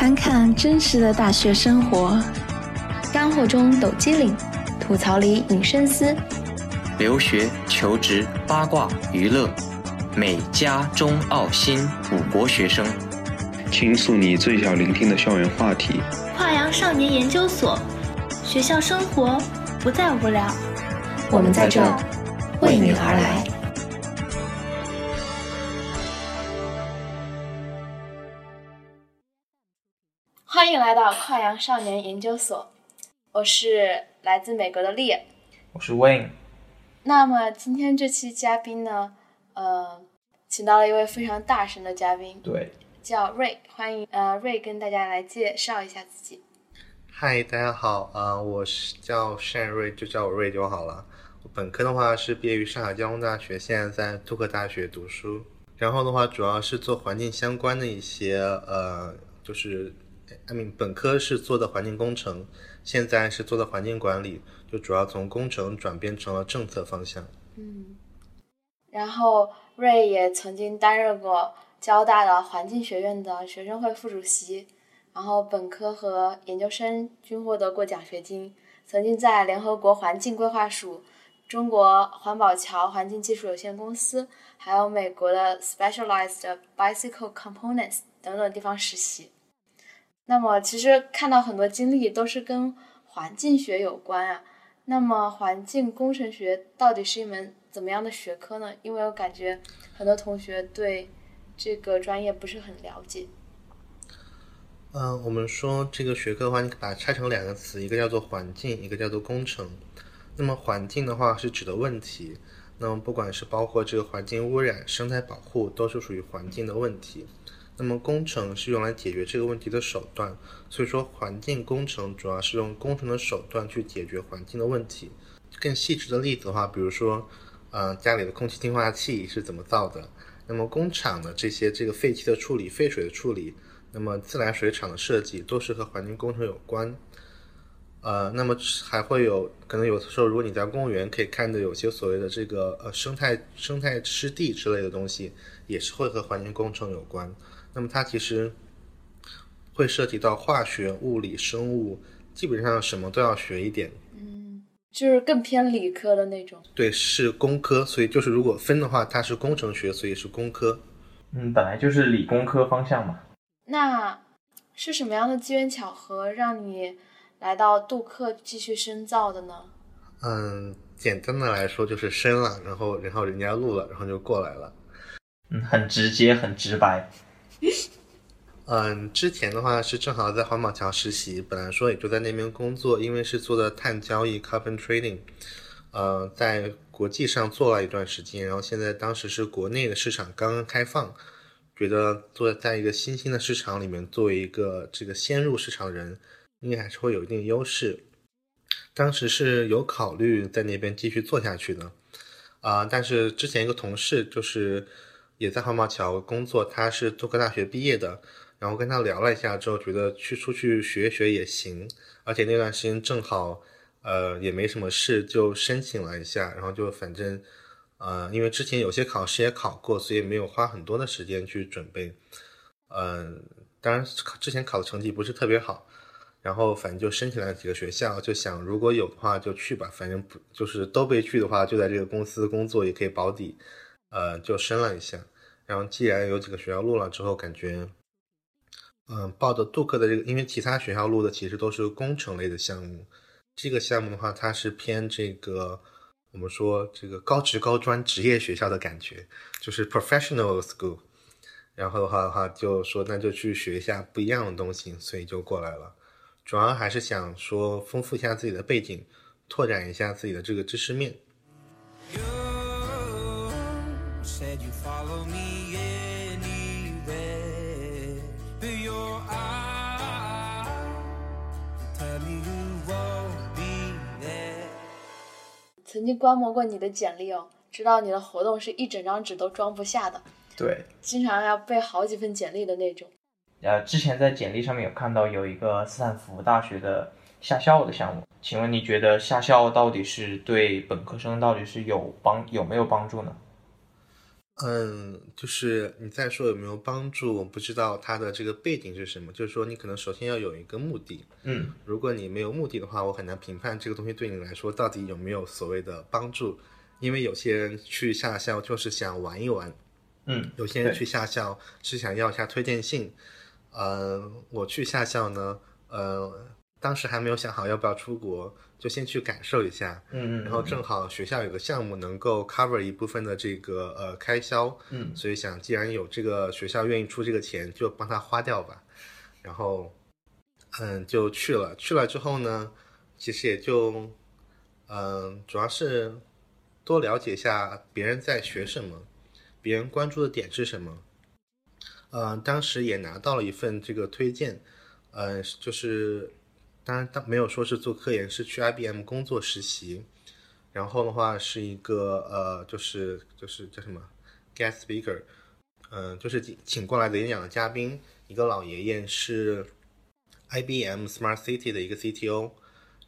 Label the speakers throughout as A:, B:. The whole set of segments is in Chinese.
A: 看看真实的大学生活，干货中抖机灵，吐槽里引深思。
B: 留学、求职、八卦、娱乐，美加中澳新五国学生，
C: 倾诉你最想聆听的校园话题。
D: 跨洋少年研究所，学校生活不再无聊。
A: 我们在这为你而来。
E: 欢迎来到跨洋少年研究所，我是来自美国的丽。
F: 我是 Wayne。
E: 那么今天这期嘉宾呢，呃，请到了一位非常大神的嘉宾，
F: 对，
E: 叫瑞，欢迎呃瑞跟大家来介绍一下自己。
G: 嗨，大家好，呃，我是叫单瑞，就叫我瑞就好了。我本科的话是毕业于上海交通大学，现在在杜克大学读书。然后的话，主要是做环境相关的一些，呃，就是，I mean，本科是做的环境工程，现在是做的环境管理，就主要从工程转变成了政策方向。
E: 嗯，然后瑞也曾经担任过交大的环境学院的学生会副主席，然后本科和研究生均获得过奖学金，曾经在联合国环境规划署。中国环保桥环境技术有限公司，还有美国的 Specialized Bicycle Components 等等地方实习。那么，其实看到很多经历都是跟环境学有关啊。那么，环境工程学到底是一门怎么样的学科呢？因为我感觉很多同学对这个专业不是很了解。
G: 嗯，我们说这个学科的话，你把它拆成两个词，一个叫做环境，一个叫做工程。那么环境的话是指的问题，那么不管是包括这个环境污染、生态保护，都是属于环境的问题。那么工程是用来解决这个问题的手段，所以说环境工程主要是用工程的手段去解决环境的问题。更细致的例子的话，比如说，呃，家里的空气净化器是怎么造的？那么工厂的这些这个废气的处理、废水的处理，那么自来水厂的设计都是和环境工程有关。呃，那么还会有可能有的时候，如果你在公园可以看到有些所谓的这个呃生态生态湿地之类的东西，也是会和环境工程有关。那么它其实会涉及到化学、物理、生物，基本上什么都要学一点。
E: 嗯，就是更偏理科的那种。
G: 对，是工科，所以就是如果分的话，它是工程学，所以是工科。
F: 嗯，本来就是理工科方向嘛。
E: 那是什么样的机缘巧合让你？来到杜克继续深造的呢？
G: 嗯，简单的来说就是深了，然后然后人家录了，然后就过来了。
F: 嗯，很直接，很直白。
G: 嗯，之前的话是正好在环保桥实习，本来说也就在那边工作，因为是做的碳交易 （carbon trading）。呃，在国际上做了一段时间，然后现在当时是国内的市场刚刚开放，觉得做在一个新兴的市场里面，作为一个这个先入市场人。应该还是会有一定优势。当时是有考虑在那边继续做下去的，啊，但是之前一个同事就是也在环保桥工作，他是杜克大学毕业的，然后跟他聊了一下之后，觉得去出去学学也行，而且那段时间正好呃也没什么事，就申请了一下，然后就反正呃因为之前有些考试也考过，所以没有花很多的时间去准备，嗯，当然之前考的成绩不是特别好。然后反正就申请了几个学校，就想如果有的话就去吧，反正不就是都被拒的话，就在这个公司工作也可以保底，呃，就申了一下。然后既然有几个学校录了之后，感觉，嗯，报的杜克的这个，因为其他学校录的其实都是工程类的项目，这个项目的话，它是偏这个我们说这个高职高专职业学校的感觉，就是 professional school。然后的话的话，就说那就去学一下不一样的东西，所以就过来了。主要还是想说丰富一下自己的背景，拓展一下自己的这个知识面。
E: 曾经观摩过你的简历哦，知道你的活动是一整张纸都装不下的，
F: 对，
E: 经常要备好几份简历的那种。
F: 呃，之前在简历上面有看到有一个斯坦福大学的下校的项目，请问你觉得下校到底是对本科生到底是有帮有没有帮助呢？
G: 嗯，就是你再说有没有帮助，我不知道它的这个背景是什么。就是说，你可能首先要有一个目的。
F: 嗯
G: 如果你没有目的的话，我很难评判这个东西对你来说到底有没有所谓的帮助。因为有些人去下校就是想玩一玩，
F: 嗯，
G: 有些人去下校是想要一下推荐信。呃，我去下校呢，呃，当时还没有想好要不要出国，就先去感受一下。
F: 嗯嗯，
G: 然后正好学校有个项目能够 cover 一部分的这个呃开销，
F: 嗯
G: 所以想既然有这个学校愿意出这个钱，就帮他花掉吧。然后，嗯，就去了。去了之后呢，其实也就，嗯，主要是多了解一下别人在学什么，别人关注的点是什么。嗯，当时也拿到了一份这个推荐，呃，就是当然他没有说是做科研，是去 IBM 工作实习。然后的话是一个呃，就是就是叫什么 guest speaker，嗯、就是请请过来的演讲的嘉宾，一个老爷爷是 IBM Smart City 的一个 CTO。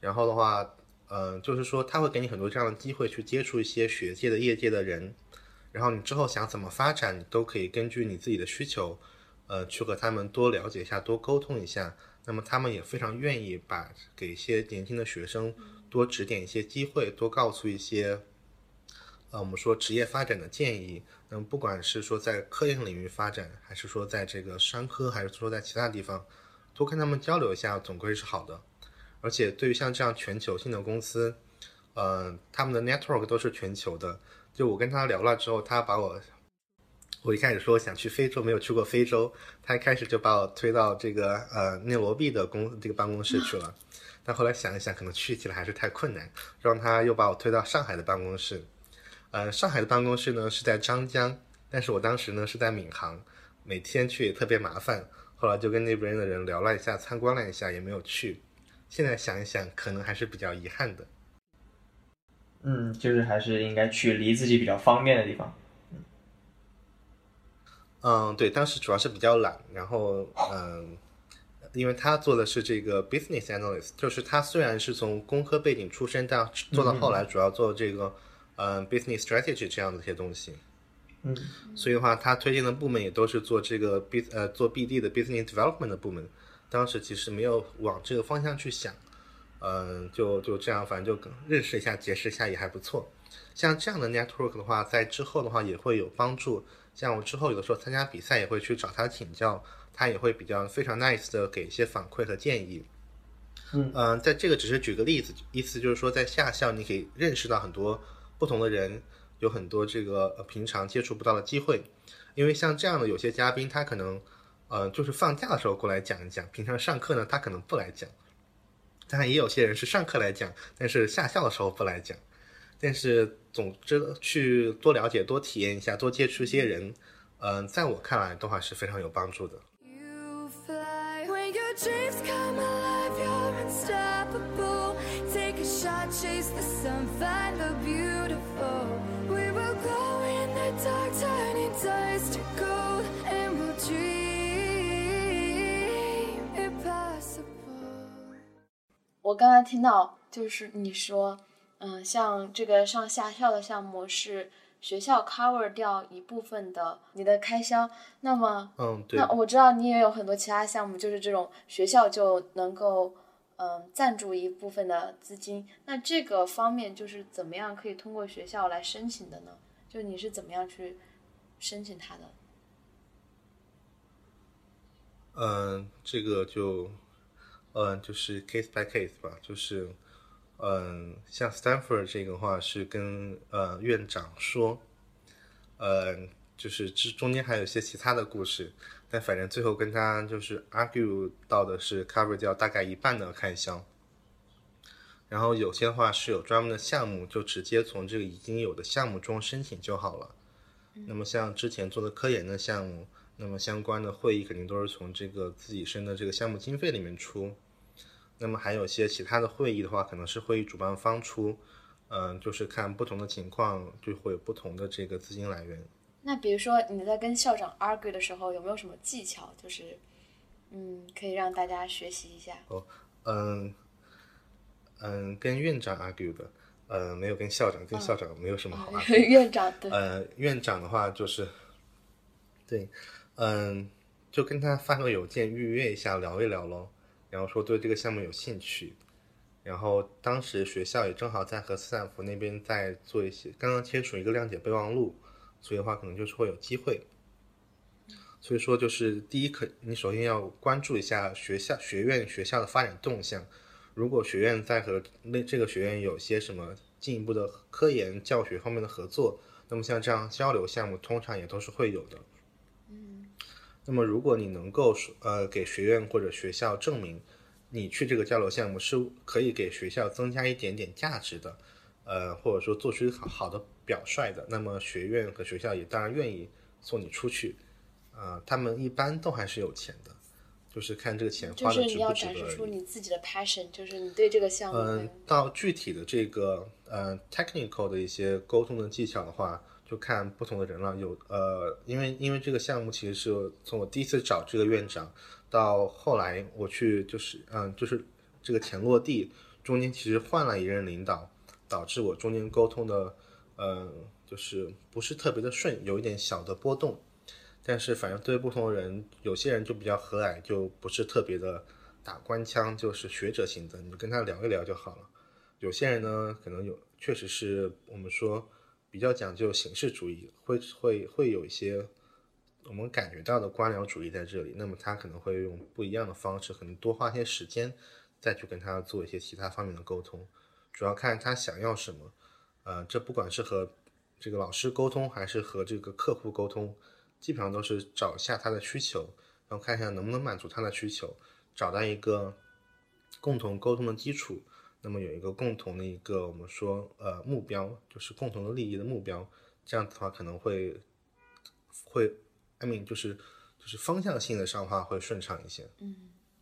G: 然后的话，嗯、就是说他会给你很多这样的机会去接触一些学界的、业界的人。然后你之后想怎么发展，你都可以根据你自己的需求，呃，去和他们多了解一下，多沟通一下。那么他们也非常愿意把给一些年轻的学生多指点一些机会，多告诉一些，呃，我们说职业发展的建议。那么不管是说在科研领域发展，还是说在这个商科，还是说在其他地方，多跟他们交流一下，总归是好的。而且对于像这样全球性的公司，呃，他们的 network 都是全球的。就我跟他聊了之后，他把我，我一开始说想去非洲，没有去过非洲，他一开始就把我推到这个呃内罗毕的公这个办公室去了。但后来想一想，可能去起来还是太困难，让他又把我推到上海的办公室。呃，上海的办公室呢是在张江，但是我当时呢是在闵行，每天去也特别麻烦。后来就跟那边的人聊了一下，参观了一下，也没有去。现在想一想，可能还是比较遗憾的。
F: 嗯，就是还是应该去离自己比较方便的地方。
G: 嗯，对，当时主要是比较懒，然后嗯，因为他做的是这个 business analyst，就是他虽然是从工科背景出身，但做到后来主要做这个嗯 business strategy 这样的一些东西。
F: 嗯，
G: 所以的话，他推荐的部门也都是做这个 B 呃做 BD 的 business development 的部门。当时其实没有往这个方向去想，嗯，就就这样，反正就认识一下、结识一下也还不错。像这样的 network 的话，在之后的话也会有帮助。像我之后有的时候参加比赛也会去找他请教，他也会比较非常 nice 的给一些反馈和建议。
F: 嗯
G: 在这个只是举个例子，意思就是说在下校你可以认识到很多不同的人，有很多这个呃平常接触不到的机会。因为像这样的有些嘉宾，他可能呃就是放假的时候过来讲一讲，平常上课呢他可能不来讲。当然也有些人是上课来讲，但是下校的时候不来讲。但是总之去多了解、多体验一下、多接触一些人，嗯、在我看来的话是非常有帮助的。
H: You fly when your dreams come alive, you're unstoppable. Take a shot, chase the sun, find the beautiful. We will glow in the dark, turning dust to gold, and we'll dream impossible.
E: 我刚才听到就是你说，嗯，像这个上下校的项目是学校 cover 掉一部分的你的开销，那么，
G: 嗯，对
E: 那。我知道你也有很多其他项目，就是这种学校就能够嗯赞助一部分的资金，那这个方面就是怎么样可以通过学校来申请的呢？就你是怎么样去申请它的？
G: 嗯，这个就，嗯，就是 case by case 吧，就是，嗯，像 Stanford 这个话是跟呃院长说，嗯，就是这中间还有一些其他的故事，但反正最后跟他就是 argue 到的是 cover 掉大概一半的开销，然后有些话是有专门的项目，就直接从这个已经有的项目中申请就好了。那么像之前做的科研的项目，那么相关的会议肯定都是从这个自己申的这个项目经费里面出。那么还有一些其他的会议的话，可能是会议主办方出，嗯、就是看不同的情况就会有不同的这个资金来源。
E: 那比如说你在跟校长 argue 的时候，有没有什么技巧，就是嗯可以让大家学习一下？
G: 嗯嗯，跟院长 argue 的，呃，没有跟校长，跟校长没有什么。
E: 院长对，
G: 呃，院长的话就是，对，嗯，就跟他发个邮件预约一下，聊一聊咯。然后说对这个项目有兴趣。然后当时学校也正好在和斯坦福那边在做一些，刚刚签署一个谅解备忘录，所以的话可能就是会有机会。所以说，就是第一，可你首先要关注一下学校、学院、学校的发展动向。如果学院在和那这个学院有些什么进一步的科研教学方面的合作，那么像这样交流项目通常也都是会有的。
E: 嗯，
G: 那么如果你能够呃给学院或者学校证明你去这个交流项目是可以给学校增加一点点价值的，呃或者说做出好好的表率的，那么学院和学校也当然愿意送你出去。呃，他们一般都还是有钱的，就是看这个钱花的值
E: 是你要展
G: 不值得而已。
E: 示出你自己的 passion，就是你对这个项目很
G: 嗯，到具体的这个呃 technical 的一些沟通的技巧的话，就看不同的人了。有呃，因为因为这个项目其实是从我第一次找这个院长到后来我去就是嗯就是这个钱落地，中间其实换了一任领导，导致我中间沟通的呃就是不是特别的顺，有一点小的波动。但是反正对不同的人，有些人就比较和蔼，就不是特别的打官腔，就是学者型的，你就跟他聊一聊就好了。有些人呢，可能有确实是我们说比较讲究形式主义，会会会有一些我们感觉到的官僚主义在这里。那么他可能会用不一样的方式，可能多花些时间再去跟他做一些其他方面的沟通，主要看他想要什么。呃，这不管是和这个老师沟通，还是和这个客户沟通，基本上都是找一下他的需求，然后看一下能不能满足他的需求，找到一个共同沟通的基础。那么有一个共同的一个我们说呃目标，就是共同的利益的目标，这样子的话可能会会，I mean 就是就是方向性的上话会顺畅一些，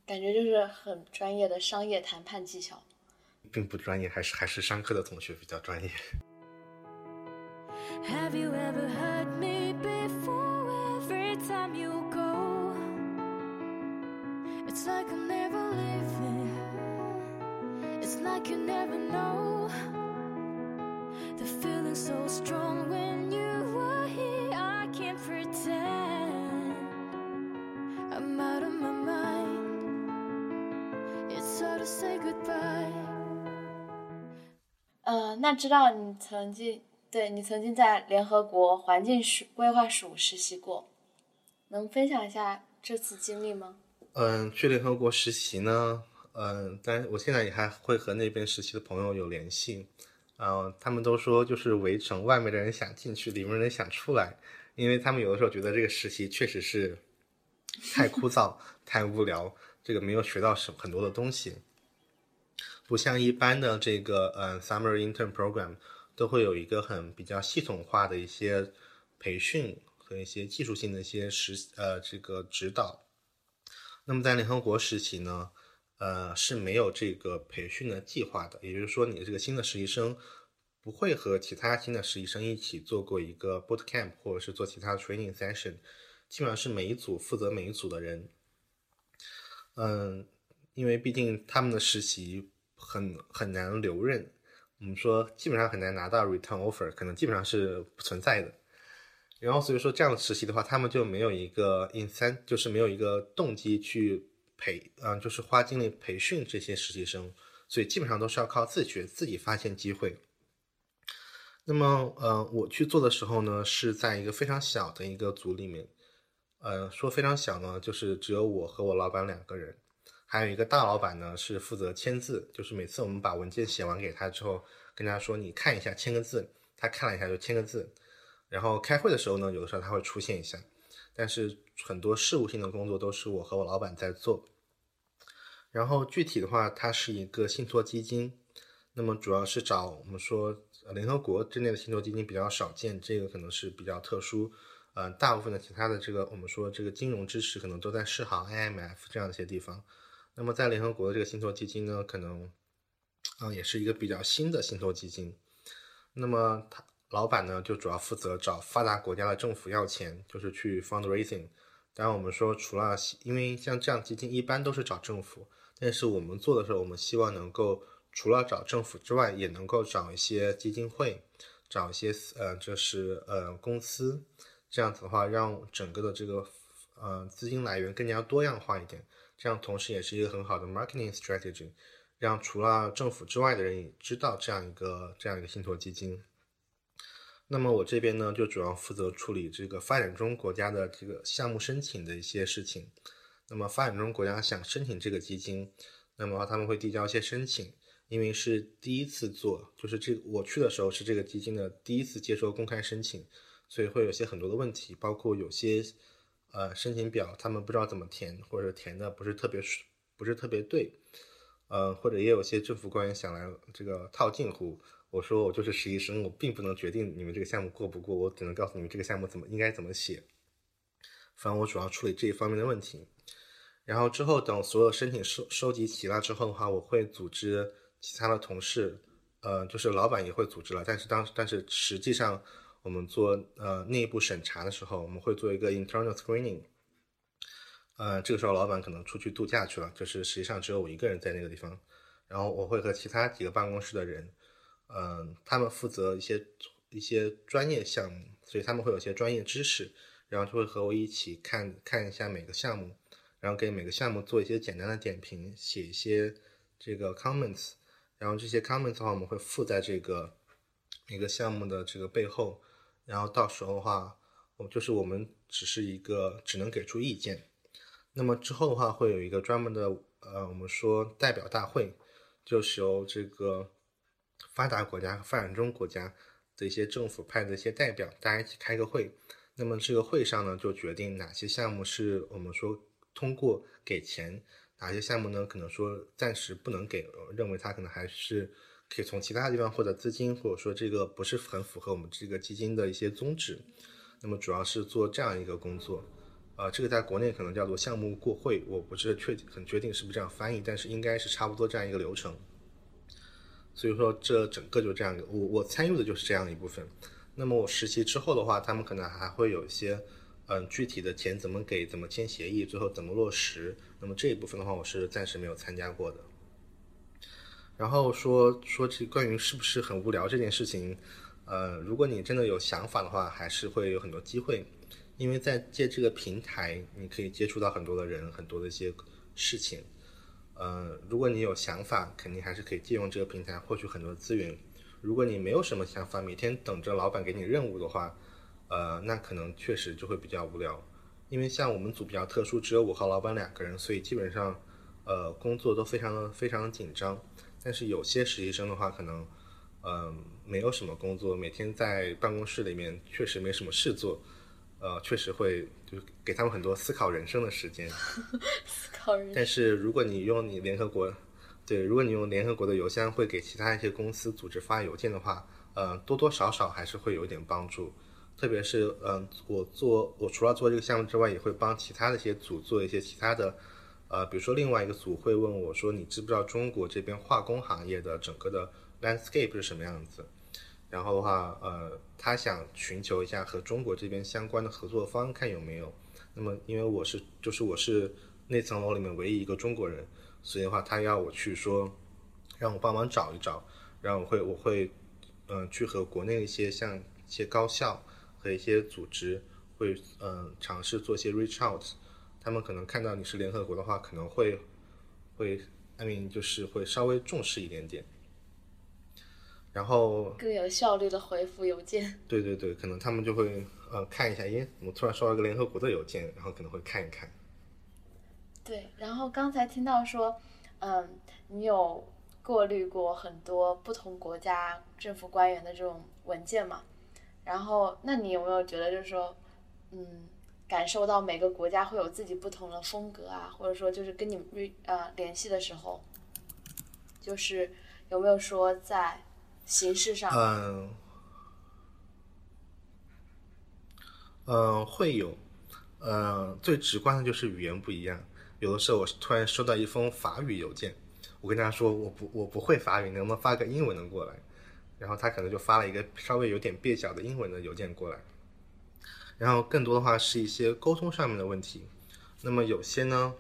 E: 感觉就是很专业的商业谈判技巧。
G: 并不专业，还是还是商科的同学比较专业。
H: Have you ever heard me before? Every time you go, it's like I'm never leaving. Like you never know. The feeling so strong when you were here. I can't pretend I'm out of my mind. It's hard to say goodbye.
E: 呃，那知道你曾经对你曾经在联合国环境署规划署实习过，能分享一下这次经历吗？
G: 嗯，去联合国实习呢，嗯，但我现在也还会和那边实习的朋友有联系，嗯，他们都说就是围城外面的人想进去，里面的人想出来，因为他们有的时候觉得这个实习确实是太枯燥、太无聊，这个没有学到什很多的东西，不像一般的这个嗯 summer intern program 都会有一个很比较系统化的一些培训和一些技术性的一些实呃这个指导。那么在联合国实习呢，呃是没有这个培训的计划的，也就是说，你的这个新的实习生不会和其他新的实习生一起做过一个 boot camp，或者是做其他 training session，基本上是每一组负责每一组的人。嗯，因为毕竟他们的实习很很难留任，我们说基本上很难拿到 return offer，可能基本上是不存在的。然后所以说这样的实习的话，他们就没有一个 incent，就是没有一个动机去培，嗯、就是花精力培训这些实习生，所以基本上都是要靠自觉，自己发现机会。那么，呃，我去做的时候呢，是在一个非常小的一个组里面，呃，说非常小呢，就是只有我和我老板两个人，还有一个大老板呢是负责签字，就是每次我们把文件写完给他之后，跟他说你看一下，签个字，他看了一下就签个字。然后开会的时候呢，有的时候他会出现一下，但是很多事务性的工作都是我和我老板在做。然后具体的话，它是一个信托基金，那么主要是找我们说联合国之内的信托基金比较少见，这个可能是比较特殊。呃，大部分的其他的这个我们说这个金融支持可能都在世行、IMF 这样的一些地方。那么在联合国的这个信托基金呢，可能啊、也是一个比较新的信托基金。那么它老板呢，就主要负责找发达国家的政府要钱，就是去 fundraising。当然，我们说除了因为像这样基金一般都是找政府，但是我们做的时候，我们希望能够除了找政府之外，也能够找一些基金会，找一些呃，就是呃公司，这样子的话，让整个的这个呃资金来源更加多样化一点。这样同时也是一个很好的 marketing strategy，让除了政府之外的人也知道这样一个这样一个信托基金。那么我这边呢，就主要负责处理这个发展中国家的这个项目申请的一些事情。那么发展中国家想申请这个基金，那么他们会递交一些申请，因为是第一次做，就是这我去的时候是这个基金的第一次接受公开申请，所以会有些很多的问题，包括有些呃申请表他们不知道怎么填，或者填的不是特别不是特别对，呃或者也有些政府官员想来这个套近乎。我说我就是实习生，我并不能决定你们这个项目过不过，我只能告诉你们这个项目怎么应该怎么写。反正我主要处理这一方面的问题。然后之后等所有申请收收集齐了之后的话，我会组织其他的同事，呃，就是老板也会组织了。但是当但是实际上我们做呃内部审查的时候，我们会做一个 internal screening。呃，这个时候老板可能出去度假去了，就是实际上只有我一个人在那个地方。然后我会和其他几个办公室的人。嗯，他们负责一些一些专业项目，所以他们会有一些专业知识，然后就会和我一起看看一下每个项目，然后给每个项目做一些简单的点评，写一些这个 comments，然后这些 comments 的话，我们会附在这个每个项目的这个背后，然后到时候的话，我就是我们只是一个只能给出意见，那么之后的话会有一个专门的呃，我们说代表大会，就是由这个。发达国家和发展中国家的一些政府派的一些代表，大家一起开个会。那么这个会上呢，就决定哪些项目是我们说通过给钱，哪些项目呢可能说暂时不能给，认为它可能还是可以从其他地方获得资金，或者说这个不是很符合我们这个基金的一些宗旨。那么主要是做这样一个工作，呃，这个在国内可能叫做项目过会，我不是确很确定是不是这样翻译，但是应该是差不多这样一个流程。所以说，这整个就这样，我我参与的就是这样一部分。那么我实习之后的话，他们可能还会有一些，嗯，具体的钱怎么给，怎么签协议，最后怎么落实。那么这一部分的话，我是暂时没有参加过的。然后说说这关于是不是很无聊这件事情，呃，如果你真的有想法的话，还是会有很多机会，因为在借这个平台，你可以接触到很多的人，很多的一些事情。呃，如果你有想法，肯定还是可以借用这个平台获取很多资源。如果你没有什么想法，每天等着老板给你任务的话，呃，那可能确实就会比较无聊。因为像我们组比较特殊，只有我和老板两个人，所以基本上，呃，工作都非常非常的紧张。但是有些实习生的话，可能，嗯，没有什么工作，每天在办公室里面确实没什么事做。呃，确实会就给他们很多思考人生的时间。
E: 思考人生。
G: 但是如果你用你联合国，对，如果你用联合国的邮箱会给其他一些公司组织发邮件的话，呃，多多少少还是会有一点帮助。特别是，嗯，我做我除了做这个项目之外，也会帮其他的一些组做一些其他的，呃，比如说另外一个组会问我说，你知不知道中国这边化工行业的整个的 landscape 是什么样子？然后的话，呃，他想寻求一下和中国这边相关的合作方，看有没有。那么，因为我是就是我是那层楼里面唯一一个中国人，所以的话，他要我去说，让我帮忙找一找，然后我会我会，嗯，去和国内一些像一些高校和一些组织会，嗯，尝试做一些 reach out，他们可能看到你是联合国的话，可能会会，I mean 就是会稍微重视一点点。然后
E: 更有效率的回复邮件。
G: 对对对，可能他们就会呃看一下，耶，我突然收到一个联合国的邮件，然后可能会看一看。
E: 对，然后刚才听到说，嗯，你有过滤过很多不同国家政府官员的这种文件嘛？然后，那你有没有觉得就是说，嗯，感受到每个国家会有自己不同的风格啊，或者说就是跟你们呃联系的时候，就是有没有说在。形式上，
G: 嗯，嗯，会有，嗯，最直观的就是语言不一样。有的时候我突然收到一封法语邮件，我跟他说我不我不会法语，能不能发个英文的过来？然后他可能就发了一个稍微有点蹩脚的英文的邮件过来。然后更多的话是一些沟通上面的问题。那么有些呢，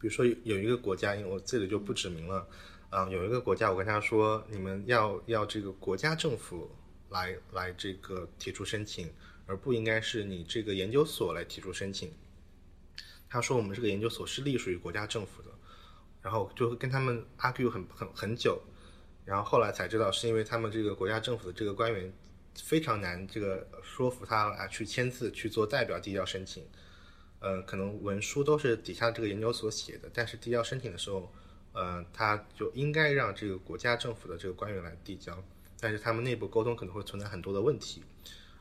G: 比如说有一个国家，因为我这里就不指明了。嗯有一个国家我跟他说，你们要要这个国家政府来来这个提出申请，而不应该是你这个研究所来提出申请。他说我们这个研究所是隶属于国家政府的，然后就跟他们 argue 很很很久，然后后来才知道是因为他们这个国家政府的这个官员非常难这个说服他啊去签字去做代表递交申请，呃，可能文书都是底下这个研究所写的，但是递交申请的时候，呃，他就应该让这个国家政府的这个官员来递交，但是他们内部沟通可能会存在很多的问题，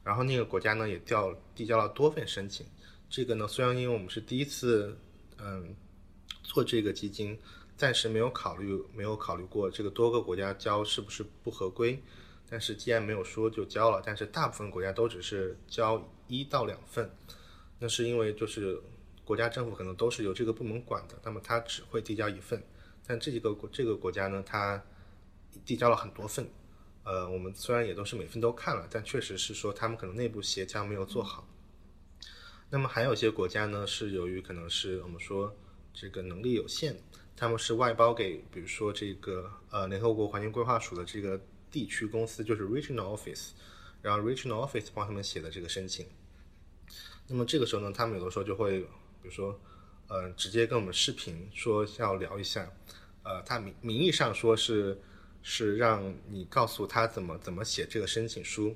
G: 然后那个国家呢也调递交了多份申请，这个呢虽然因为我们是第一次，嗯，做这个基金，暂时没有考虑没有考虑过这个多个国家交是不是不合规，但是既然没有说就交了，但是大部分国家都只是交一到两份，那是因为就是国家政府可能都是由这个部门管的，那么他只会递交一份，但这几个国这个国家呢，它递交了很多份，呃，我们虽然也都是每份都看了，但确实是说他们可能内部协调没有做好。那么还有一些国家呢，是由于可能是我们说这个能力有限，他们是外包给，比如说这个呃联合国环境规划署的这个地区公司，就是 regional office，然后 regional office 帮他们写的这个申请。那么这个时候呢，他们有的时候就会，比如说，呃，直接跟我们视频说要聊一下，呃，他名名义上说是是让你告诉他怎么怎么写这个申请书，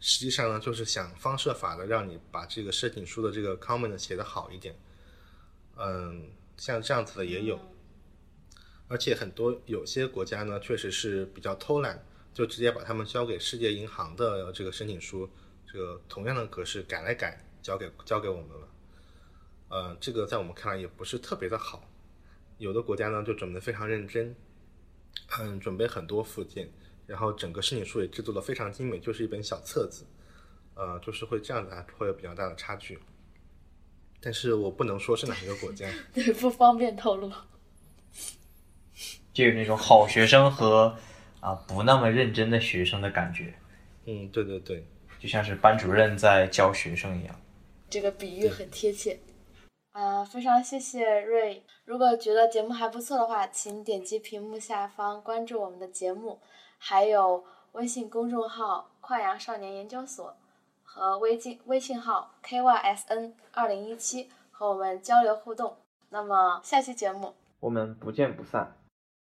G: 实际上呢，就是想方设法的让你把这个申请书的这个 comment 写的好一点。嗯，像这样子的也有，而且很多有些国家呢，确实是比较偷懒，就直接把他们交给世界银行的这个申请书，这个同样的格式改来改，交给交给我们了。呃，这个在我们看来也不是特别的好。有的国家呢就准备的非常认真，嗯，准备很多附件，然后整个申请书也制作的非常精美，就是一本小册子。呃，就是会这样子啊，会有比较大的差距。但是我不能说是哪一个国家。
E: 对，不方便透露。
F: 就有那种好学生和啊不那么认真的学生的感觉，
G: 嗯，对对对，
F: 就像是班主任在教学生一样。
E: 这个比喻很贴切。啊、非常谢谢瑞。如果觉得节目还不错的话，请点击屏幕下方关注我们的节目，还有微信公众号“跨洋少年研究所”和微信微信号 “kysn 二零一七”和我们交流互动。那么下期节目
F: 我们不见不散。